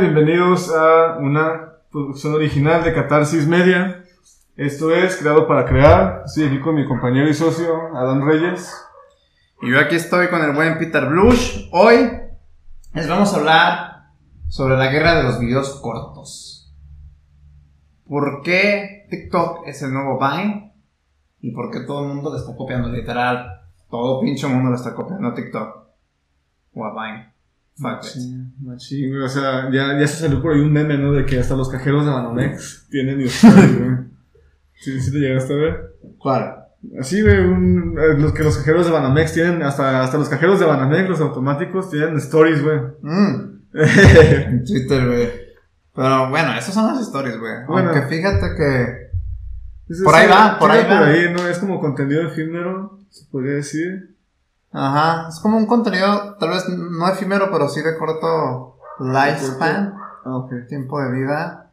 Bienvenidos a una producción original de Catarsis Media. Esto es Creado para Crear. Estoy aquí con mi compañero y socio, Adán Reyes. Y yo aquí estoy con el buen Peter Blush. Hoy les vamos a hablar sobre la guerra de los videos cortos. ¿Por qué TikTok es el nuevo Vine? ¿Y por qué todo el mundo le está copiando? Literal, todo pinche mundo le está copiando a TikTok o a Vine. It. Machín. O sea, ya, ya se salió por ahí un meme, ¿no? De que hasta los cajeros de Banamex tienen stories, güey. ¿Sí, ¿Sí te llegaste a ver? ¿Cuál? Así, güey, un- eh, los que los cajeros de Banamex tienen, hasta, hasta los cajeros de Banamex, los automáticos, tienen stories, güey. Mm, en Twitter, güey. Pero bueno, esas son las historias, güey. Bueno. Aunque fíjate que Es Por ahí va, por ahí va. Por ahí, ¿no? Es como contenido efímero, se podría decir. Ajá, es como un contenido, tal vez no efímero, pero sí de corto lifespan, Ah, ok. tiempo de vida.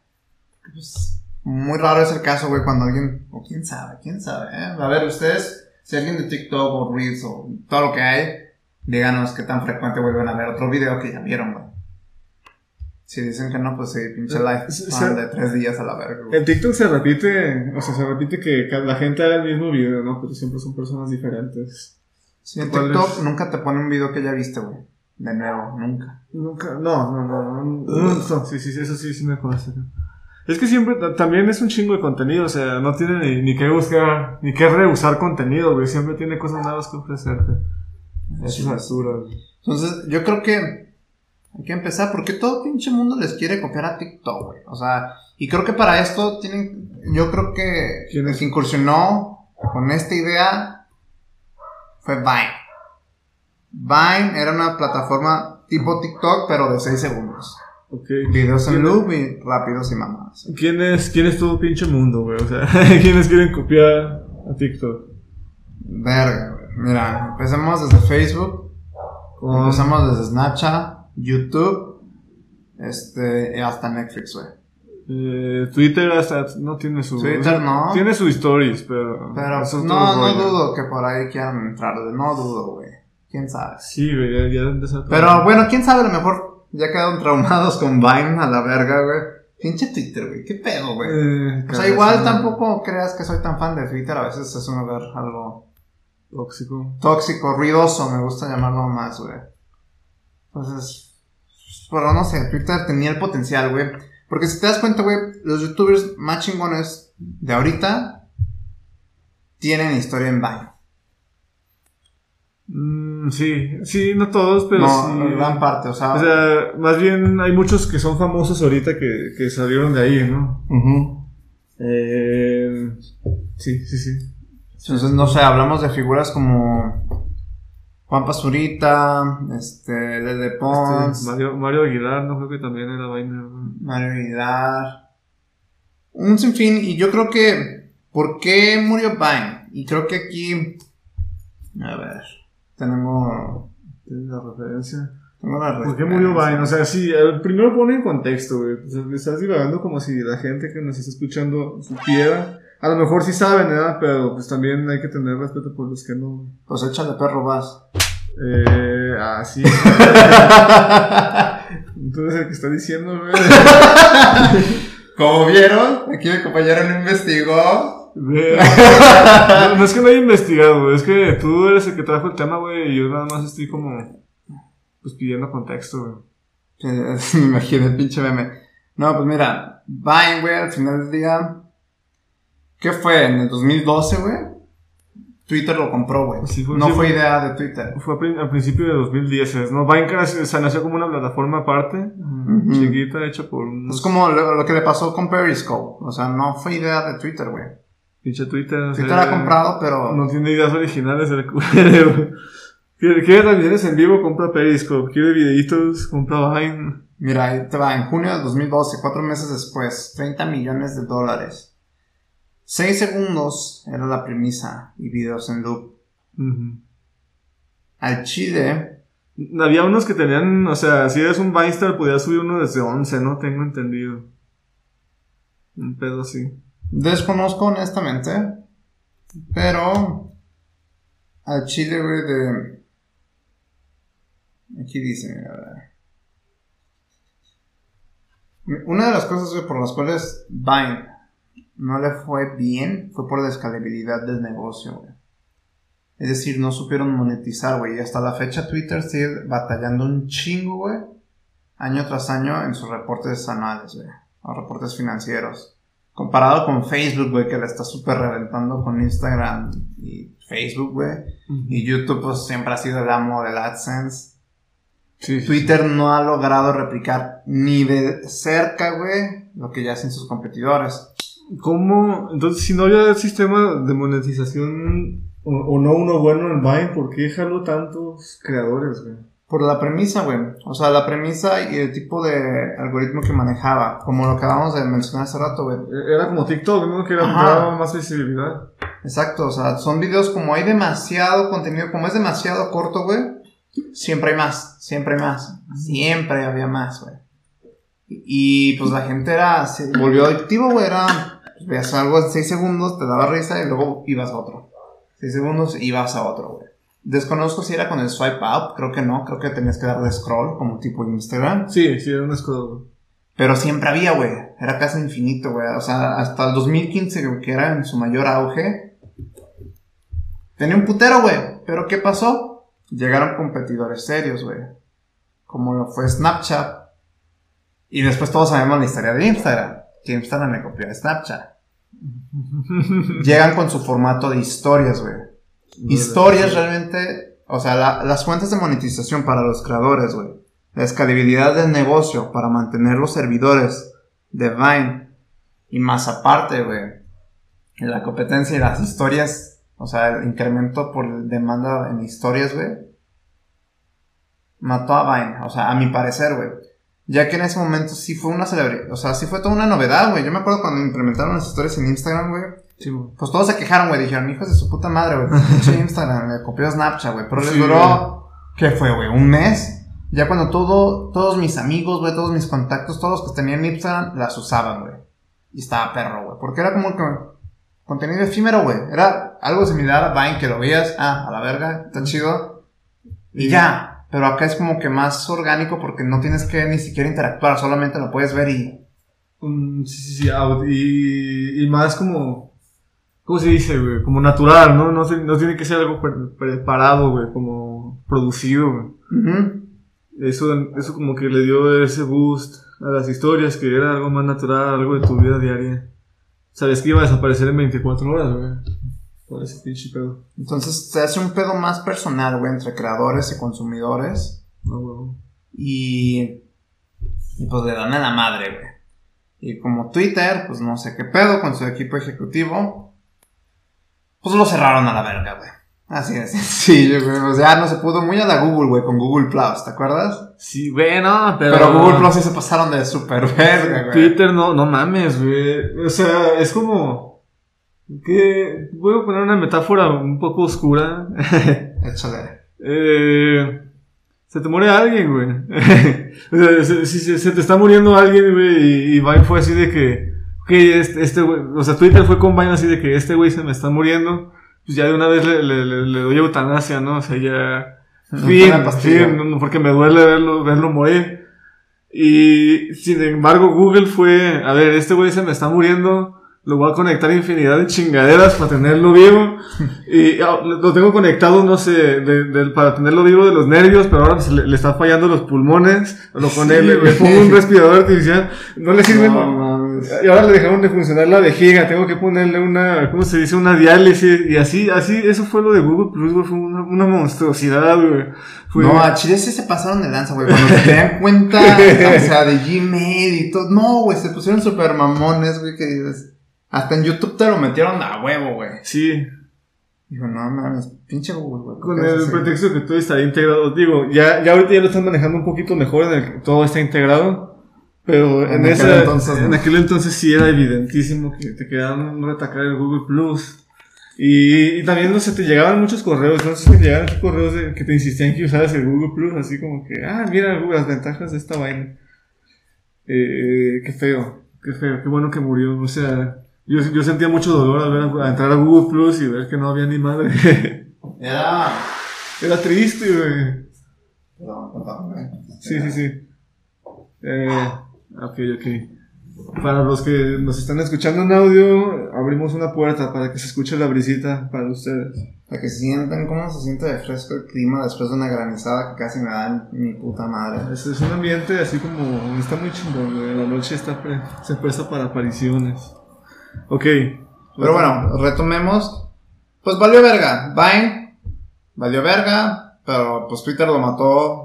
Pues, muy raro es el caso, güey, cuando alguien, o quién sabe, quién sabe, ¿eh? A ver, ustedes, si alguien de TikTok o Reels o todo lo que hay, díganos qué tan frecuente vuelven a ver otro video que ya vieron, güey. Si dicen que no, pues sí, pinche Eh, lifespan de tres días a la verga, güey. En TikTok se repite, o sea, se repite que la gente haga el mismo video, ¿no? Pero siempre son personas diferentes. Sí, en ¿cuál TikTok es? nunca te pone un video que ya viste, güey. De nuevo, nunca. Nunca, no, no, no, no, no, no, sí, sí, sí, eso sí, sí me conoce. Es que siempre, ta- también es un chingo de contenido, o sea, no tiene ni, ni que buscar, ni que rehusar contenido, güey, siempre tiene cosas nuevas que ofrecerte. Esas alturas, güey. Entonces, yo creo que hay que empezar porque todo pinche mundo les quiere copiar a TikTok, güey. O sea, y creo que para esto tienen, yo creo que ¿Quién el es? que incursionó con esta idea fue Vine. Vine era una plataforma tipo TikTok, pero de 6 segundos. Ok. Videos en ¿Quién- loop y rápidos y mamadas. ¿Quién es, quién es todo pinche mundo, güey? O sea, ¿quiénes quieren copiar a TikTok? Verga, güey. Mira, empecemos desde Facebook, Con- empezamos desde Snapchat, YouTube, este, y hasta Netflix, güey. Eh, Twitter hasta no tiene su. Twitter no. Tiene su stories, pero. Pero eso es no, no rollo. dudo que por ahí quieran entrar, no dudo, güey. ¿Quién sabe? Sí, güey, ya, ya Pero bueno, quién sabe, a lo mejor ya quedaron traumados con Vine a la verga, güey. Pinche Twitter, güey, qué pedo, güey. Eh, O sea, igual tampoco creas que soy tan fan de Twitter, a veces es uno ver algo Tóxico. tóxico, ruidoso, me gusta llamarlo más, güey. Entonces, pero no sé, Twitter tenía el potencial, güey. Porque si te das cuenta, güey, los youtubers más chingones de ahorita tienen historia en Vine. Mm, sí, sí, no todos, pero no, sí. gran parte, o sea. O sea, más bien hay muchos que son famosos ahorita que, que salieron de ahí, ¿no? ujú. Eh, sí, sí, sí. Entonces, no sé, hablamos de figuras como Juan Pazurita, este, Lele Pons, Este, Mario, Mario Aguilar, no creo que también era vaina. Mario Vidal, un sinfín, y yo creo que, ¿por qué murió Vine? Y creo que aquí, a ver, tenemos, ¿Tienes la referencia? tengo la ¿Por qué murió referencia. Vine? O sea, sí, eh, primero pone en contexto, güey. O sea, estás divagando como si la gente que nos está escuchando supiera. A lo mejor sí saben, ¿verdad? Pero pues también hay que tener respeto por los que no. Pues échale perro vas. Eh, ah, sí. Entonces el que está diciendo, güey. Como vieron, aquí mi compañero no investigó. Ve- No, no es que no haya investigado, güey. Es que tú eres el que trajo el tema, güey. Y yo nada más estoy como. Pues pidiendo contexto, güey. Me imagino el pinche meme. No, pues mira, Vine, güey, al final del día. ¿Qué fue? ¿En el 2012, güey? Twitter lo compró, güey. Sí, fue- no sí, fue idea de Twitter. Fue al principio de 2010, ¿no? O sea, nació como una plataforma aparte, Ujú. chiquita, hecha por unos Es como lo, lo que le pasó con Periscope. O sea, no fue idea de Twitter, güey. pinche Twitter. Twitter sea, ha comprado, pero. No tiene ideas originales el culero, güey. Quiere, quiere transmisiones en vivo, compra Periscope. Quiere videitos, compra Vine. Mira, ahí te va. En junio de 2012, cuatro meses después, 30 millones de dólares. 6 segundos era la premisa y videos en loop. Al Chile, Había unos que tenían, o sea, si eres un Vinestar, podías subir uno desde 11, ¿no? Tengo entendido. Un pedo así. desconozco honestamente, pero al Chile, güey, de... Aquí dice, mira, a ver. Una de las cosas, por las cuales Vine no le fue bien fue por la escalabilidad del negocio, güey. Es decir, no supieron monetizar, güey. Y hasta la fecha Twitter sigue batallando un chingo, güey. Año tras año en sus reportes anuales, güey. O reportes financieros. Comparado con Facebook, güey, que la está súper reventando con Instagram y Facebook, güey. Y YouTube, pues siempre ha sido el amo del AdSense. Sí, sí, Twitter no ha logrado replicar ni de cerca, güey, lo que ya hacen sus competidores. ¿Cómo? Entonces, si no había sistema de monetización o, o no uno bueno en Vine, ¿por qué jaló tantos creadores, güey? Por la premisa, güey. O sea, la premisa y el tipo de algoritmo que manejaba. Como lo acabamos de mencionar hace rato, güey. Era como TikTok, ¿no? Que daba más visibilidad. Exacto, o sea, son videos como hay demasiado contenido, como es demasiado corto, güey. Siempre hay más, siempre hay más. Siempre había más, güey. Y pues la gente era, se volvió adictivo, güey. Era, veías algo en 6 segundos, te daba risa y luego ibas a otro. 6 segundos, ibas a otro, güey. Desconozco si era con el swipe up, creo que no, creo que tenías que darle scroll, como tipo Instagram. Sí, sí, era un escudo. Pero siempre había, güey. Era casi infinito, güey. O sea, hasta el 2015, güey, que era en su mayor auge. Tenía un putero, güey. Pero ¿qué pasó? Llegaron competidores serios, güey. Como lo fue Snapchat. Y después todos sabemos la historia de Instagram. Que Instagram le copió a Snapchat. Llegan con su formato de historias, güey. Historias realmente, o sea, la- las fuentes de monetización para los creadores, güey. La escalabilidad del negocio para mantener los servidores de Vine. Y más aparte, güey. La competencia y las historias, o sea, el incremento por demanda en historias, güey. Mató a Vine, o sea, a mi parecer, güey. Ya que en ese momento sí fue una celebridad, o sea, sí fue toda una novedad, güey. Yo me acuerdo cuando implementaron las historias en Instagram, güey. Sí, güey. Pues todos se quejaron, güey. Dijeron, hijos de su puta madre, güey. Pinche Instagram, le copió Snapchat, güey. Pero les duró, ¿qué fue, güey? ¿Un mes? Ya cuando todo, todos mis amigos, güey, todos mis contactos, todos los que tenían Instagram, las usaban, güey. Y estaba perro, güey. Porque era como que contenido efímero, güey. Era algo similar a Vine, que lo veías, ah, a la verga, está chido. Y Y- ya. Pero acá es como que más orgánico porque no tienes que ni siquiera interactuar, solamente lo puedes ver y... Mm, sí, sí, sí, y, y más como, ¿cómo se dice, güey? Como natural, ¿no? No, se- no tiene que ser algo pre- preparado, güey, como producido, güey. Eso, eso como que le dio ese boost a las historias, que era algo más natural, algo de tu vida diaria. Sabes que iba a desaparecer en 24 horas, güey. Por ese pinche pedo. Entonces se hace un pedo más personal, güey, entre creadores y consumidores. No, güey. Y, y pues le dan a la madre, güey. Y como Twitter, pues no sé qué pedo con su equipo ejecutivo, pues lo cerraron a la verga, güey. Así es. Sí, güey. O sea, no se pudo muy a la Google, güey, con Google Plus, ¿te acuerdas? Sí, güey, no, pero... Pero, Google Plus sí se pasaron de super verga, güey. Twitter no, no mames, güey. O sea, es como... Que voy a poner una metáfora un poco oscura. Échale. Eh, se te muere alguien, güey. o sea, se, si se, se te está muriendo alguien, güey, y, y Vine fue así de que, ok, este, este güey, o sea, Twitter fue con Vine así de que este güey se me está muriendo, pues ya de una vez le, le, le, le doy eutanasia, ¿no? O sea, ya, fin, fin, porque me duele verlo, verlo morir. Y, sin embargo, Google fue, a ver, este güey se me está muriendo, lo voy a conectar a infinidad de chingaderas para tenerlo vivo. Y ah, lo tengo conectado, no sé, de- de- para tenerlo vivo de los nervios, pero ahora se le, le está fallando los pulmones. Lo con él, le, le pongo un respirador artificial. No le sirve. No, y ahora le dejaron de funcionar la vejiga. Tengo que ponerle una, ¿cómo se dice? Una diálisis. Y así, así, eso fue lo de Google Plus, güey. Fue una, una monstruosidad, güey. Fue- No, a Chile sí se pasaron de lanza, güey. Cuando se dan cuenta, o sea, de Gmail y todo. No, güey, se pusieron super mamones, güey, que dices. Hasta en YouTube te lo metieron a huevo, güey. sí. Digo, no mames, pinche Google, güey. ¿por Con el pretexto que todo estaría integrado. Digo, ya, ya ahorita ya lo están manejando un poquito mejor en el que todo está integrado. Pero en, En aquel ese, entonces, en aquel entonces sí era evidentísimo que te quedaban retacar el Google Plus. Y, y también no sé, te llegaban muchos correos, no sé si te llegaban muchos correos de, que te insistían que usaras el Google Plus, así como que, ah, mira Google, las ventajas de esta vaina. Eh, qué feo, qué feo, qué bueno que murió. O sea, yo, yo sentía mucho dolor al, ver, a entrar a Google Plus y ver que no había ni madre. Era. Era triste, güey. Perdón, perdón, güey. Sí, sí, sí. Eh, Ok, ok. Para los que nos están escuchando en audio, abrimos una puerta para que se escuche la brisita para ustedes. Para que sientan cómo se siente de fresco el clima después de una granizada que casi me da mi puta madre. Es, es un ambiente así como. Está muy chingón, güey. La noche está pre- se presta para apariciones. Ok. Pero bueno, retomemos. Pues valió verga. Vine valió verga, pero pues Twitter lo mató.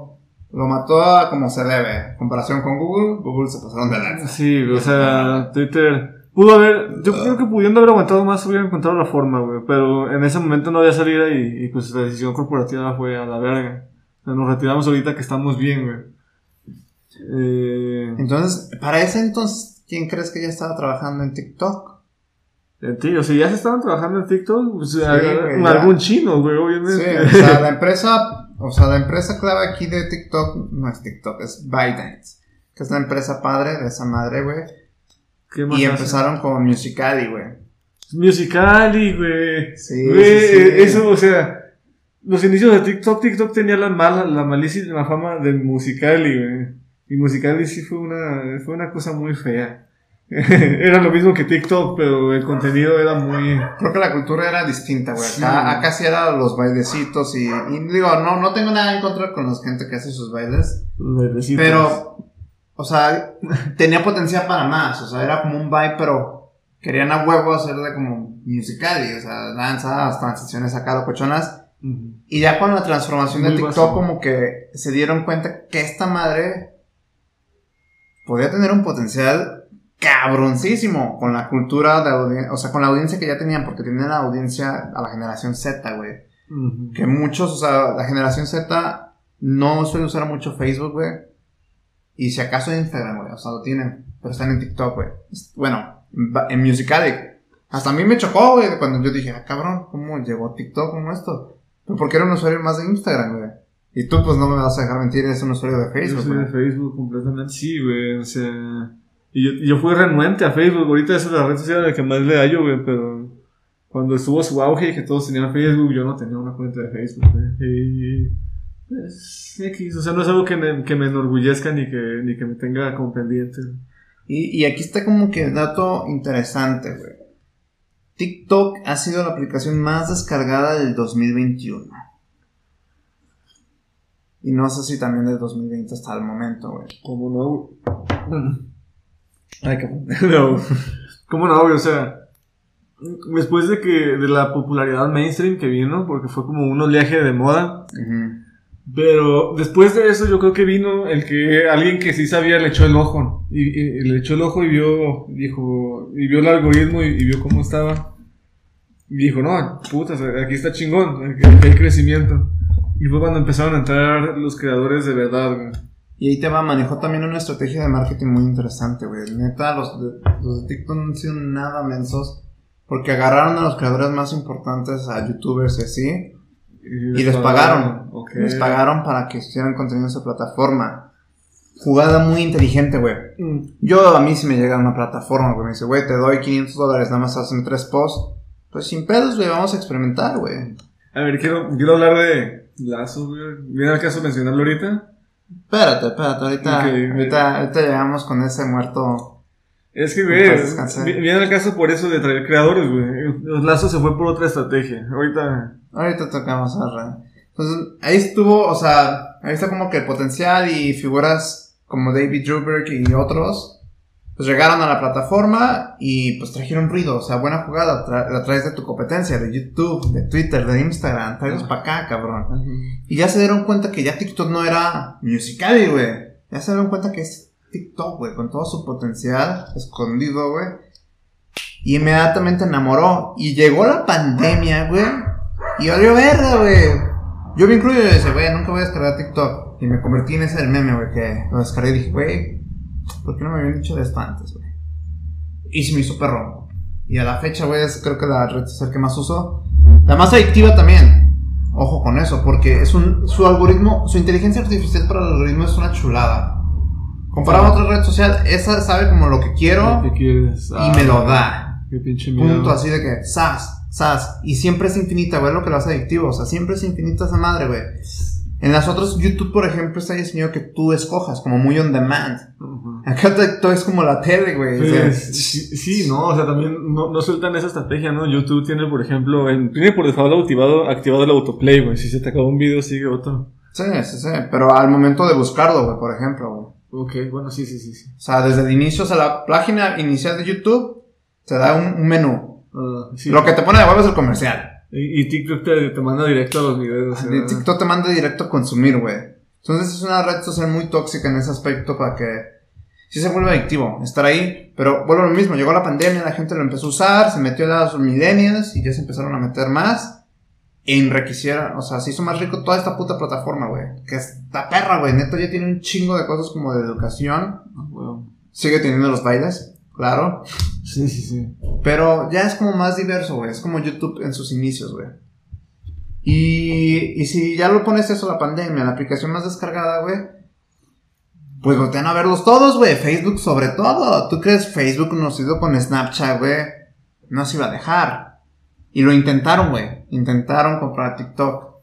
Lo mató a como se debe. En comparación con Google, Google se pasaron de lanza. Sí, o sea, Twitter. Pudo haber. Yo creo que pudiendo haber aguantado más, hubiera encontrado la forma, güey. Pero en ese momento no había salida y, y pues la decisión corporativa fue a la verga. O sea, nos retiramos ahorita que estamos bien, güey. Eh, Entonces, para ese entonces, ¿quién crees que ya estaba trabajando en TikTok? En ti, o sea, ya se estaban trabajando en TikTok, pues, Sí, a- güey, ya. algún chino, güey, Sí, obviamente. o sea, la empresa, o sea, la empresa clave aquí de TikTok no es TikTok, es ByteDance, que es la empresa padre de esa madre, güey. ¿Qué más Y hace? empezaron con Musicali, güey. Musicali, güey. Sí, Güey, sí, sí. eh, eso, o sea, los inicios de TikTok, TikTok tenía la mala, la malísima fama de Musicali, güey. Y Musicali sí fue una, fue una cosa muy fea. era lo mismo que TikTok, pero el contenido era muy... Creo que la cultura era distinta, güey. Sí. Acá, acá sí eran los bailecitos y, y digo, no, no tengo nada en contra con la gente que hace sus bailes, bailecitos. pero, o sea, tenía potencial para más, o sea, era como un baile, pero querían a huevo hacerle como Musicali, o sea, danzas, transiciones acá locochonas. Y ya con la transformación de TikTok, básico. como que se dieron cuenta que esta madre podía tener un potencial cabroncísimo con la cultura de audiencia, o sea, con la audiencia que ya tenían, porque tenían la audiencia a la generación Z, güey. Que muchos, o sea, la generación Z no suele usar mucho Facebook, güey. Y si acaso Instagram, güey, o sea, lo tienen, pero están en TikTok, güey. Bueno, en Musicalic. Hasta a mí me chocó, güey, cuando yo dije, ah, cabrón, ¿cómo llegó TikTok como esto? Pero porque era un usuario más de Instagram, güey. Y tú, pues, no me vas a dejar mentir, eres un usuario de Facebook, soy de güey. Facebook completamente. Sí, güey, o sea... Y yo, yo fui renuente a Facebook. Ahorita esa es la red social a la que más le hallo, güey, pero... Cuando estuvo su auge y que todos tenían Facebook, yo no tenía una cuenta de Facebook, güey. Y... Pues, X, o sea, no es algo que me, que me enorgullezca ni que, ni que me tenga como pendiente. Y, y aquí está como que dato interesante, güey. TikTok ha sido la aplicación más descargada del 2021. Y no sé si también del 2020 hasta el momento, güey. ¿Cómo no? güey? Ay, cabrón. No. ¿Cómo no, güey? O sea, después de que, de la popularidad mainstream que vino, porque fue como un oleaje de moda, Pero después de eso yo creo que vino el que alguien que sí sabía le echó el ojo. Y, le echó el ojo y vio, dijo, y vio el algoritmo y, y vio cómo estaba. Y dijo, no, putas, aquí está chingón, aquí hay crecimiento. Y fue cuando empezaron a entrar los creadores de verdad, güey. Y ahí te va, manejó también una estrategia de marketing muy interesante, güey. Neta, los de, los de TikTok no han sido nada mensos. Porque agarraron a los creadores más importantes, a youtubers y así, y les pagaron. Les pagaron para que hicieran contenido en su plataforma. Jugada muy inteligente, güey. Mm, Yo, a mí si me llega una plataforma, güey, me dice, güey, te doy 500 dólares, nada más hazme tres posts. Pues sin pedos, güey, vamos a experimentar, güey. A ver, quiero, quiero hablar de Lazo, güey. ¿Viene al caso mencionarlo ahorita? Espérate, espérate, ahorita, ahorita, ahorita llegamos con ese muerto. Es que, güey, viene al caso por eso de traer creadores, güey. Los lazos se fue por otra estrategia. Ahorita. Ahorita tocamos a. Entonces, ahí estuvo, o sea, ahí está como que el potencial y figuras como David Druberg y otros, pues llegaron a la plataforma y pues trajeron ruido, o sea, buena jugada, tra- la traes de tu competencia, de YouTube, de Twitter, de Instagram, traes para acá, cabrón. Y ya se dieron cuenta que ya TikTok no era musical, güey. Ya se dieron cuenta que es TikTok, güey, con todo su potencial escondido, güey. Y inmediatamente enamoró. Y llegó la pandemia, güey. Y valió verga, güey. Yo me incluyo y dije, güey, nunca voy a descargar TikTok. Y me convertí en ese del meme, güey, que lo descargué y dije, güey, ¿por qué no me habían dicho de esto antes, güey? Y se me hizo perro. Y a la fecha, güey, es creo que la red social que más uso. La más adictiva también. Ojo con eso, porque es un, su algoritmo, su inteligencia artificial para el algoritmo es una chulada. Comparado a otra red social, esa sabe como lo que quiero ¿Qué quieres? y me lo da. Qué pinche miedo. Punto así de que, sas, sas. Y siempre es infinita, güey, lo que lo hace adictivo. O sea, siempre es infinita esa madre, güey. En las otras, YouTube, por ejemplo, está diseñado que tú escojas, como muy on demand. Ujú. Acá TikTok es como la tele, güey. o sea, sí, sí, no, o sea, también no, no sueltan esa estrategia, ¿no? YouTube tiene, por ejemplo, en, tiene por default activado, activado el autoplay, güey. Si se te acabó un video, sigue otro. sí, sí, sí. Pero al momento de buscarlo, güey, por ejemplo, güey. Ok, bueno, sí, sí, sí. sí. O sea, desde el inicio, o sea, la página inicial de YouTube te da un, un menú. Ah, sí. Lo que te pone de huevo es el comercial. Y, y TikTok te, te manda directo a los videos. De TikTok te manda directo a consumir, güey. Entonces es una red social muy tóxica en ese aspecto para que sí se vuelva adictivo estar ahí. Pero vuelvo a lo mismo, llegó la pandemia, la gente lo empezó a usar, se metió a los millennials y ya se empezaron a meter más. E enriquecieron, o sea, se hizo más rico toda esta puta plataforma, güey. Que esta perra, güey. Neto ya tiene un chingo de cosas como de educación. ah, bueno. Sigue teniendo los bailes, claro. Sí, sí, sí. Pero ya es como más diverso, güey. Es como YouTube en sus inicios, güey. Y, y si ya lo pones eso, la pandemia, la aplicación más descargada, güey. Pues voltean a verlos todos, güey. Facebook sobre todo. ¿Tú crees Facebook conocido con Snapchat, güey? No se iba a dejar. Y lo intentaron, güey. Intentaron comprar TikTok.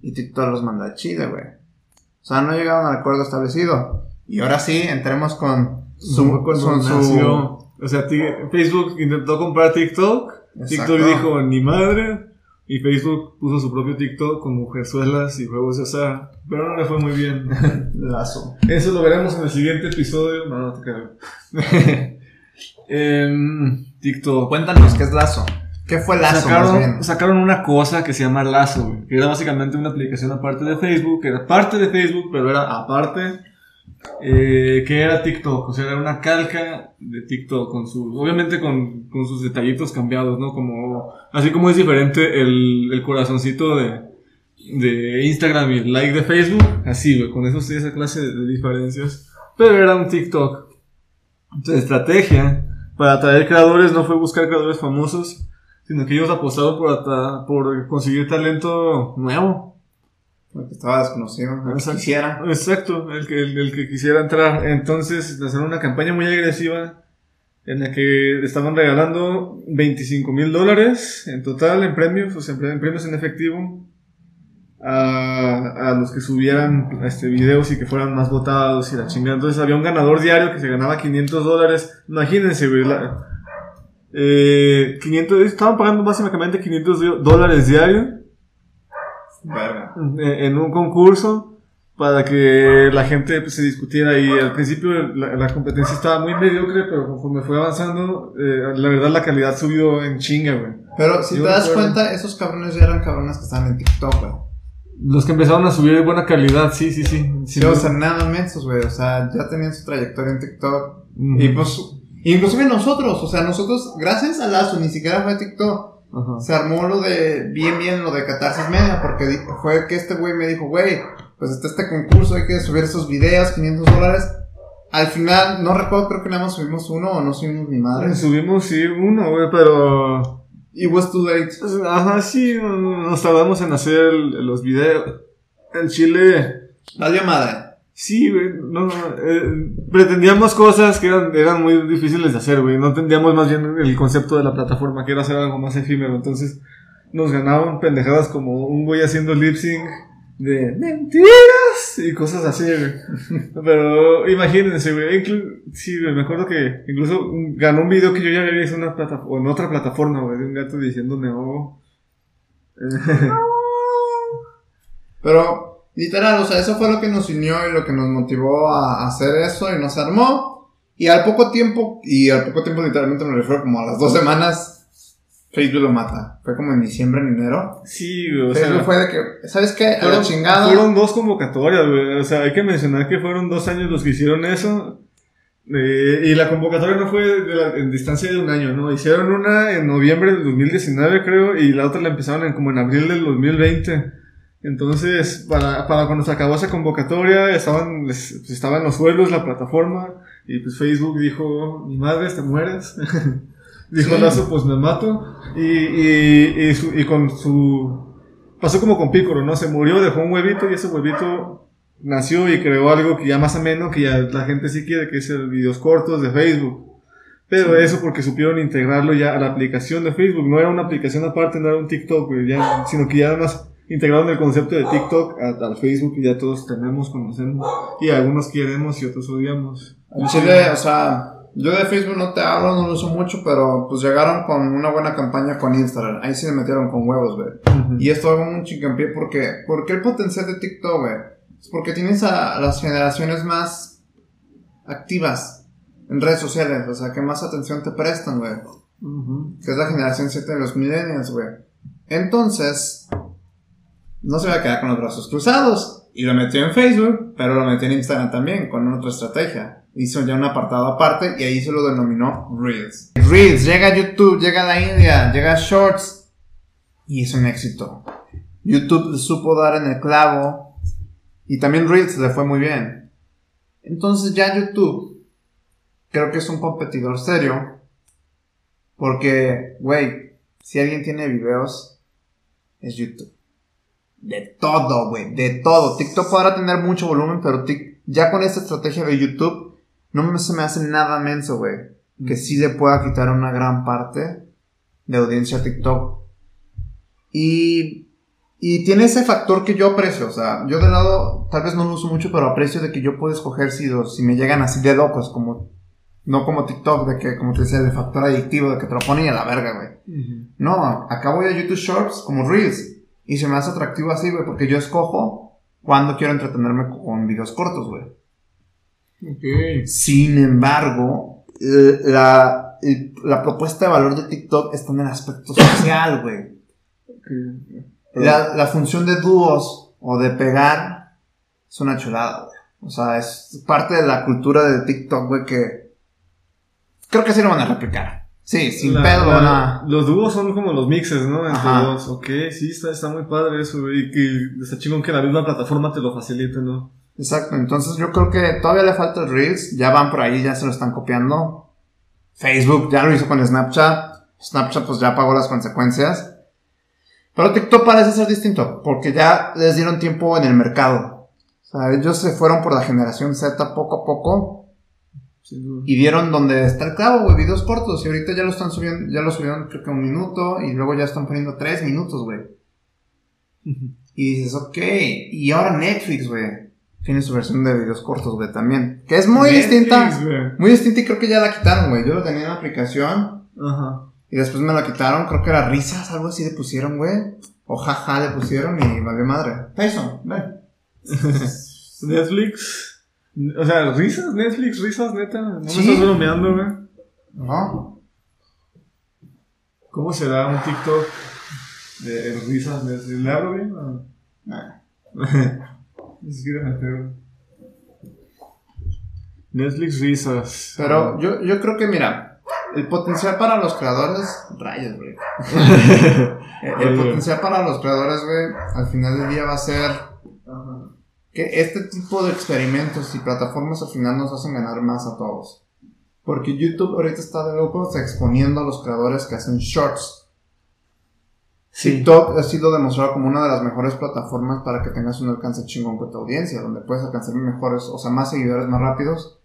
Y TikTok los manda a Chile, güey. O sea, no llegaron al acuerdo establecido. Y ahora sí, entremos con su... Cuando su- nació. O sea, Facebook intentó comprar TikTok. Exacto. TikTok dijo, ni madre. Y Facebook puso su propio TikTok con mujerzuelas y juegos de azar. Pero no le fue muy bien. Lazo. Eso lo veremos en el siguiente episodio. No, no te creo. Em, TikTok. Cuéntanos, ¿qué es Lazo? ¿Qué fue Lazo? más Sacaron, bien? sacaron una cosa que se llama Lazo, que era básicamente una aplicación aparte de Facebook, que era parte de Facebook, pero era aparte, eh, que era TikTok, o sea, era una calca de TikTok, con su, obviamente con, con sus detallitos cambiados, ¿no? Como, así como es diferente el, el corazoncito de, de Instagram y el like de Facebook, así, con eso sí, esa clase de, diferencias, pero era un TikTok. Entonces, estrategia para atraer creadores no fue buscar creadores famosos, sino que ellos apostaron por, por conseguir talento nuevo. Porque estaba desconocido. el que Exacto. Quisiera. Exacto, el que, el, el que quisiera entrar. Entonces, hacer una campaña muy agresiva en la que estaban regalando 25 mil dólares en total en premios, o sea, en pre- en premios en efectivo, a, a los que subieran este, videos y que fueran más votados y la chingada. Entonces, había un ganador diario que se ganaba 500 dólares. Imagínense, güey. la- eh, 500, estaban pagando básicamente 500 di- dólares diario Verga. en un concurso para que la gente pues, se discutiera y al principio la, la competencia estaba muy mediocre pero conforme fue avanzando eh, la verdad la calidad subió en chinga güey Pero si Yo te das recuerdo. cuenta, esos cabrones ya eran cabrones que estaban en TikTok, güey. los que empezaron a subir de buena calidad sí sí sí, sí o sea, nada mensos, güey. O sea, ya tenían su trayectoria en TikTok. Y pues, inclusive nosotros, o sea, nosotros, gracias a Lazo, ni siquiera fue TikTok. Ajá. Se armó lo de, bien, bien, lo de Catarsis Media, porque fue que este güey me dijo, güey, pues está este concurso, hay que subir esos videos, 500 dólares. Al final, no recuerdo, creo que nada más subimos uno o no subimos ni madre. subimos sí uno güey pero It was too late. ajá sí nos tardamos en hacer el- los videos en Chile Valió madre. Sí, güey, no, eh, pretendíamos cosas que eran, eran muy difíciles de hacer, güey, no entendíamos más bien el concepto de la plataforma, que era hacer algo más efímero, entonces nos ganaban pendejadas como un güey haciendo lip sync de mentiras y cosas así, güey. Pero imagínense, güey, sí, güey, me acuerdo que incluso ganó un video que yo ya había visto en, una plata- en otra plataforma, güey, de un gato diciéndome, oh. Pero, literal, o sea, eso fue lo que nos unió y lo que nos motivó a hacer eso y nos armó. Y al poco tiempo, y al poco tiempo literalmente me refiero como a las dos semanas, Facebook lo mata. Fue como en diciembre, en enero. Sí, güey, o sea. Facebook fue de que, ¿sabes qué? A la Fueron, chingada. fueron dos convocatorias, güey. O sea, hay que mencionar que fueron dos años los que hicieron eso. Eh, y la convocatoria no fue de la- en distancia de un año, ¿no? Hicieron una en noviembre del 2019, creo, y la otra la empezaron en, como en abril del 2020. Entonces, para, para cuando se acabó esa convocatoria, estaban, les- pues, estaban los suelos, la plataforma, y pues Facebook dijo, mi madre, te mueres. dijo Sí. Lazo, pues me mato. Y, y, y, su- y con su... Pasó como con Pícoro, ¿no? Se murió, dejó un huevito y ese huevito nació y creó algo que ya más ameno, que ya la gente sí quiere, que es el videos cortos de Facebook. Pero eso porque supieron integrarlo ya a la aplicación de Facebook. No era una aplicación aparte, no era un TikTok, ya, sino que ya además integrado en el concepto de TikTok al, Facebook y ya todos tenemos, conocemos. Y algunos queremos y otros odiamos. En Chile, o sea, yo de Facebook no te hablo, no lo uso mucho, pero pues llegaron con una buena campaña con Instagram. Ahí sí me metieron con huevos, güey. Y esto hago un pie porque, porque el potencial de TikTok, güey. Es porque tienes a las generaciones más activas en redes sociales, o sea, que más atención te prestan, güey. Que es la generación 7 de los millennials, güey. Entonces, no se va a quedar con los brazos cruzados. Y lo metió en Facebook, pero lo metió en Instagram también, con otra estrategia. Hizo ya un apartado aparte y ahí se lo denominó Reels. Reels, llega a YouTube, llega a la India, llega a Shorts. Y es un éxito. YouTube le supo dar en el clavo. Y también Reels le fue muy bien. Entonces ya YouTube creo que es un competidor serio. Porque, güey, si alguien tiene videos, es YouTube. De todo, güey, de todo. TikTok podrá tener mucho volumen, pero Tik- ya con esta estrategia de YouTube, no me, se me hace nada menso, güey. Que sí le pueda quitar una gran parte de audiencia a TikTok. Y, y tiene ese factor que yo aprecio. O sea, yo de lado, tal vez no lo uso mucho, pero aprecio de que yo puedo escoger si, si me llegan así de locos, como, no como TikTok, de que, como te decía, de factor adictivo, de que te lo ponen y a la verga, güey. Ujú. No, acá voy a YouTube Shorts como Reels. Y se me hace atractivo así, güey, porque yo escojo cuando quiero entretenerme con videos cortos, güey. Ok. Sin embargo, eh, la, el- la propuesta de valor de TikTok está en el aspecto social, güey. ok. La, la función de dúos o de pegar es una chulada, güey. O sea, es parte de la cultura de TikTok, güey, que creo que sí lo van a replicar. Sí, sin La- pedo, la- van a... Los dúos son como los mixes, ¿no? Entre Ajá. dos. Ok, sí, está, está muy padre eso, güey. Y que está chingón que la misma plataforma te lo facilite, ¿no? Exacto, entonces yo creo que todavía le falta el Reels, ya van por ahí, ya se lo están copiando. Facebook ya lo hizo con Snapchat, Snapchat pues ya pagó las consecuencias. Pero TikTok parece ser distinto, porque ya les dieron tiempo en el mercado. O sea, ellos se fueron por la generación Z poco a poco. Y vieron donde está el clavo, güey, videos cortos. Y ahorita ya lo están subiendo, ya lo subieron creo que un minuto y luego ya están poniendo tres minutos, güey. Y dices, ok. Y ahora Netflix, güey. Tiene su versión de videos cortos, güey, también. Que es muy Netflix, distinta. Muy distinta y creo que ya la quitaron, güey. Yo lo tenía en la aplicación Ajá. y después me la quitaron. Creo que era risas, algo así le pusieron, güey. O jaja le pusieron y valió madre. Tyson, ven. Netflix. O sea, risas, Netflix, risas, neta. No me Sí. estás bromeando, güey. No. ¿Cómo será un TikTok de risas? Netflix? ¿Le hablo bien? o? Nah. Ni siquiera me. Netflix risas. Pero yo, yo creo que, mira, el potencial para los creadores. Rayos, güey. El, el potencial para los creadores, güey, al final del día va a ser. Que este tipo de experimentos y plataformas al final nos hacen ganar más a todos. Porque YouTube ahorita está de locos exponiendo a los creadores que hacen shorts. Sí. TikTok ha sido demostrado como una de las mejores plataformas para que tengas un alcance chingón con tu audiencia, donde puedes alcanzar mejores, o sea, más seguidores más rápidos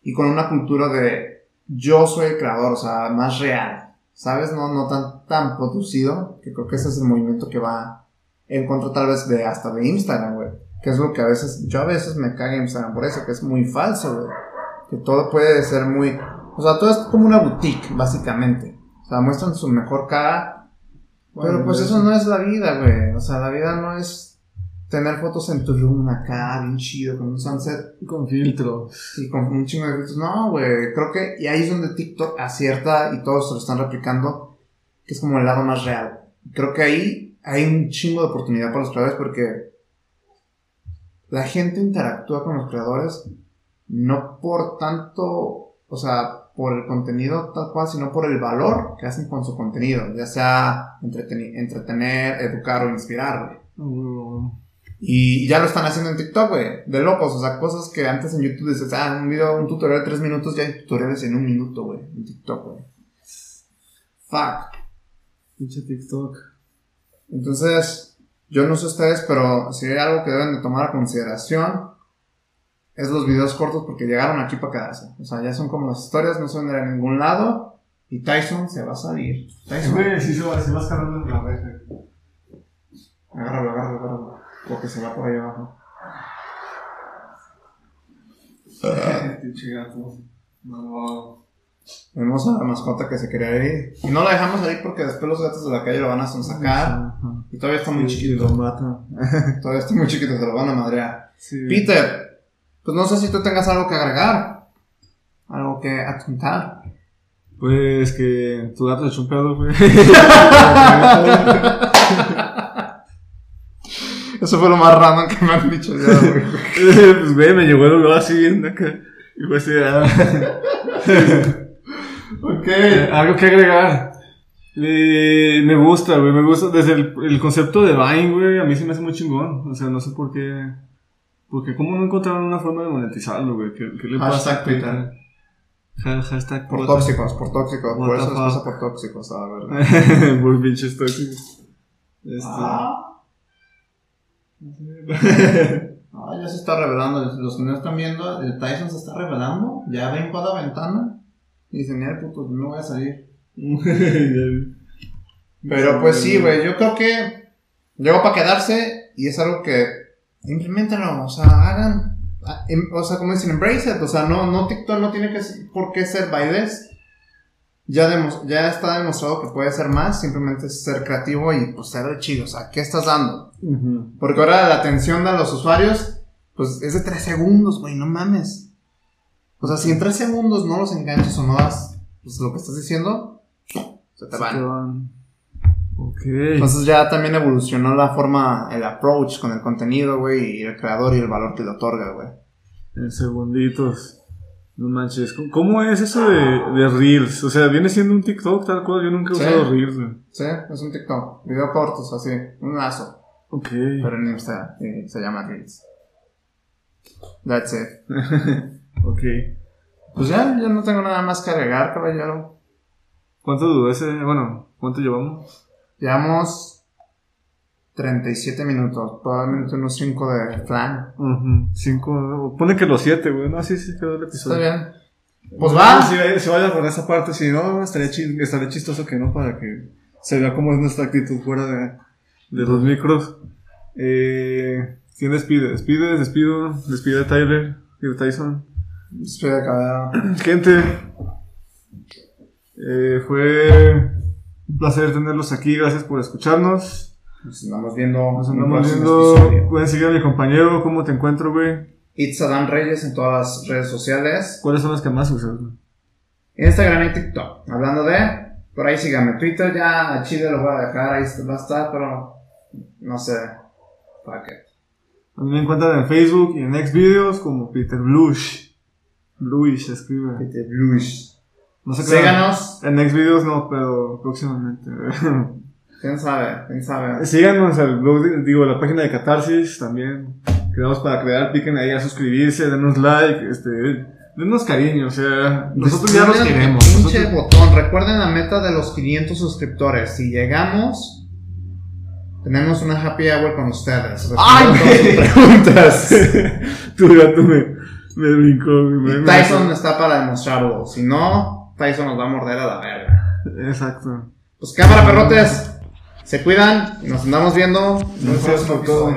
y con una cultura de yo soy el creador, o sea, más real, ¿sabes? No, no tan, tan producido, que creo que ese es el movimiento que va en contra tal vez de hasta de Instagram, güey. Que es lo que a veces, yo a veces me cago en Instagram por eso, que es muy falso, güey. Que todo puede ser muy, o sea, todo es como una boutique, básicamente. O sea, muestran su mejor cara pero pues eso no es la vida, güey. O sea, la vida no es tener fotos en tu room acá, bien chido, con un sunset Con filtros. y con un chingo de filtros. No, güey. Creo que y ahí es donde TikTok acierta y todos se lo están replicando, que es como el lado más real. Creo que ahí hay un chingo de oportunidad para los creadores porque la gente interactúa con los creadores no por tanto, o sea, por el contenido tal cual, sino por el valor que hacen con su contenido, ya sea entretener, educar o inspirar, güey. Y ya lo están haciendo en TikTok, güey. De locos, o sea, cosas que antes en YouTube dices, ah, un video, un tutorial de tres minutos, ya hay tutoriales en un minuto, güey, en TikTok, güey. Fuck. Pinche TikTok. Entonces, yo no sé ustedes, pero si hay algo que deben de tomar a consideración, es los videos cortos porque llegaron aquí para quedarse. O sea, ya son como las historias, no se van a ir a ningún lado. Y Tyson se va a salir. Tyson. Güey, sí se va, se va escalando en la reja. Agárralo, agárralo, agárralo. Porque se va por ahí abajo. No. Vemos a la mascota que se quería ir. Y no la dejamos ahí porque después los gatos de la calle lo van a sonsacar. Ajá. Y todavía está muy Sí, chiquito. Lo. Todavía está muy chiquito, se lo van a madrear. Sí. Peter, pues no sé si tú tengas algo que agregar. Algo que adjuntar. Pues que tu gato echó un pedo, güey. Eso fue lo más random que me han dicho ya, güey. pues, güey, me llegó el así bien acá. Y fue así, ah. ok. Algo que agregar. Eh, me gusta, güey, me gusta. Desde el, el concepto de Vine, güey, a mí se me hace muy chingón. O sea, no sé por qué. Porque, ¿cómo no encontraron una forma de monetizarlo, güey? ¿Qué, qué le pasa? Hashtag hashtag Por tóxicos, por tóxicos. What Por eso les pasa por tóxicos, a ver. Muy pinches tóxicos. Este. Ah, Ah, ya se está revelando. Los que no están viendo, el Tyson se está revelando. Ya brincó a la ventana. Y dicen, mira, puto, no voy a salir. Pero pues sí, güey, yo creo que llegó para quedarse y es algo que implementenlo, o sea, hagan, ah, em- o sea, como dicen, embrace it, o sea, no, no TikTok no tiene que por qué ser bailes. Ya, demos- ya está demostrado que puede ser más, simplemente es ser creativo y pues ser chido, o sea, ¿qué estás dando? Porque ahora la atención de los usuarios, pues es de 3 segundos, güey, no mames. O sea, si en 3 segundos no los enganchas o no das pues, lo que estás diciendo, se te Se van. te van. Ok. Entonces ya también evolucionó la forma, el approach con el contenido, güey, y el creador y el valor que le otorga, güey. En segunditos. No manches. ¿Cómo- ¿Cómo es eso de, de Reels? O sea, viene siendo un TikTok tal cual. Yo nunca he Sí. usado Reels, güey. Sí, es un TikTok, video cortos, así, un lazo, Ok. pero en Instagram se llama Reels. That's it. ok. Pues ya, yo no tengo nada más que agregar, caballero. ¿Cuánto duró ese? Bueno, ¿cuánto llevamos? Llevamos 37 minutos, probablemente unos 5 de flan. Ujú. Cinco. Pone que los siete, güey. No, sí, sí, quedó el Está episodio. bien. Pues va. Si, si vaya por esa parte, si no, estaría, estaría chistoso que no, para que se vea cómo es nuestra actitud fuera de, de los micros. Eh, ¿Quién despide? Despide, despido, despide a Tyler y a Tyson. Estoy acá. Gente, eh, fue un placer tenerlos aquí. Gracias por escucharnos. Nos andamos viendo. Nos andamos viendo. episodio. Pueden seguir a mi compañero. ¿Cómo te encuentro, güey? It's Adán Reyes en todas las redes sociales. ¿Cuáles son las que más usas? güey? Instagram y TikTok. Hablando de, por ahí síganme. Twitter ya a Chile lo voy a dejar, ahí va a estar, pero no sé. Fuck it. A mí me encuentran en Facebook y en Xvideos como Peter Blush. Bluish escribe. Peter Blush. No sé. Síganos. En Xvideos no, pero próximamente. ¿Quién sabe? ¿Quién sabe? Síganos al blog, digo, la página de Catarsis también. Quedamos para crear, piquen ahí a suscribirse, denos like, este, denos cariño, o sea, nosotros ya los queremos. Pinche nosotros- botón. Recuerden la meta de los 500 suscriptores. Si llegamos, tenemos una happy hour con ustedes. ¡Ay, güey! preguntas. tu gato me, me brincó. me- me- Tyson está para demostrarlo. Si no, Tyson nos va a morder a la verga. Exacto. Pues cámara, perrotes. Se cuidan y nos andamos viendo. Gracias próximo por todo.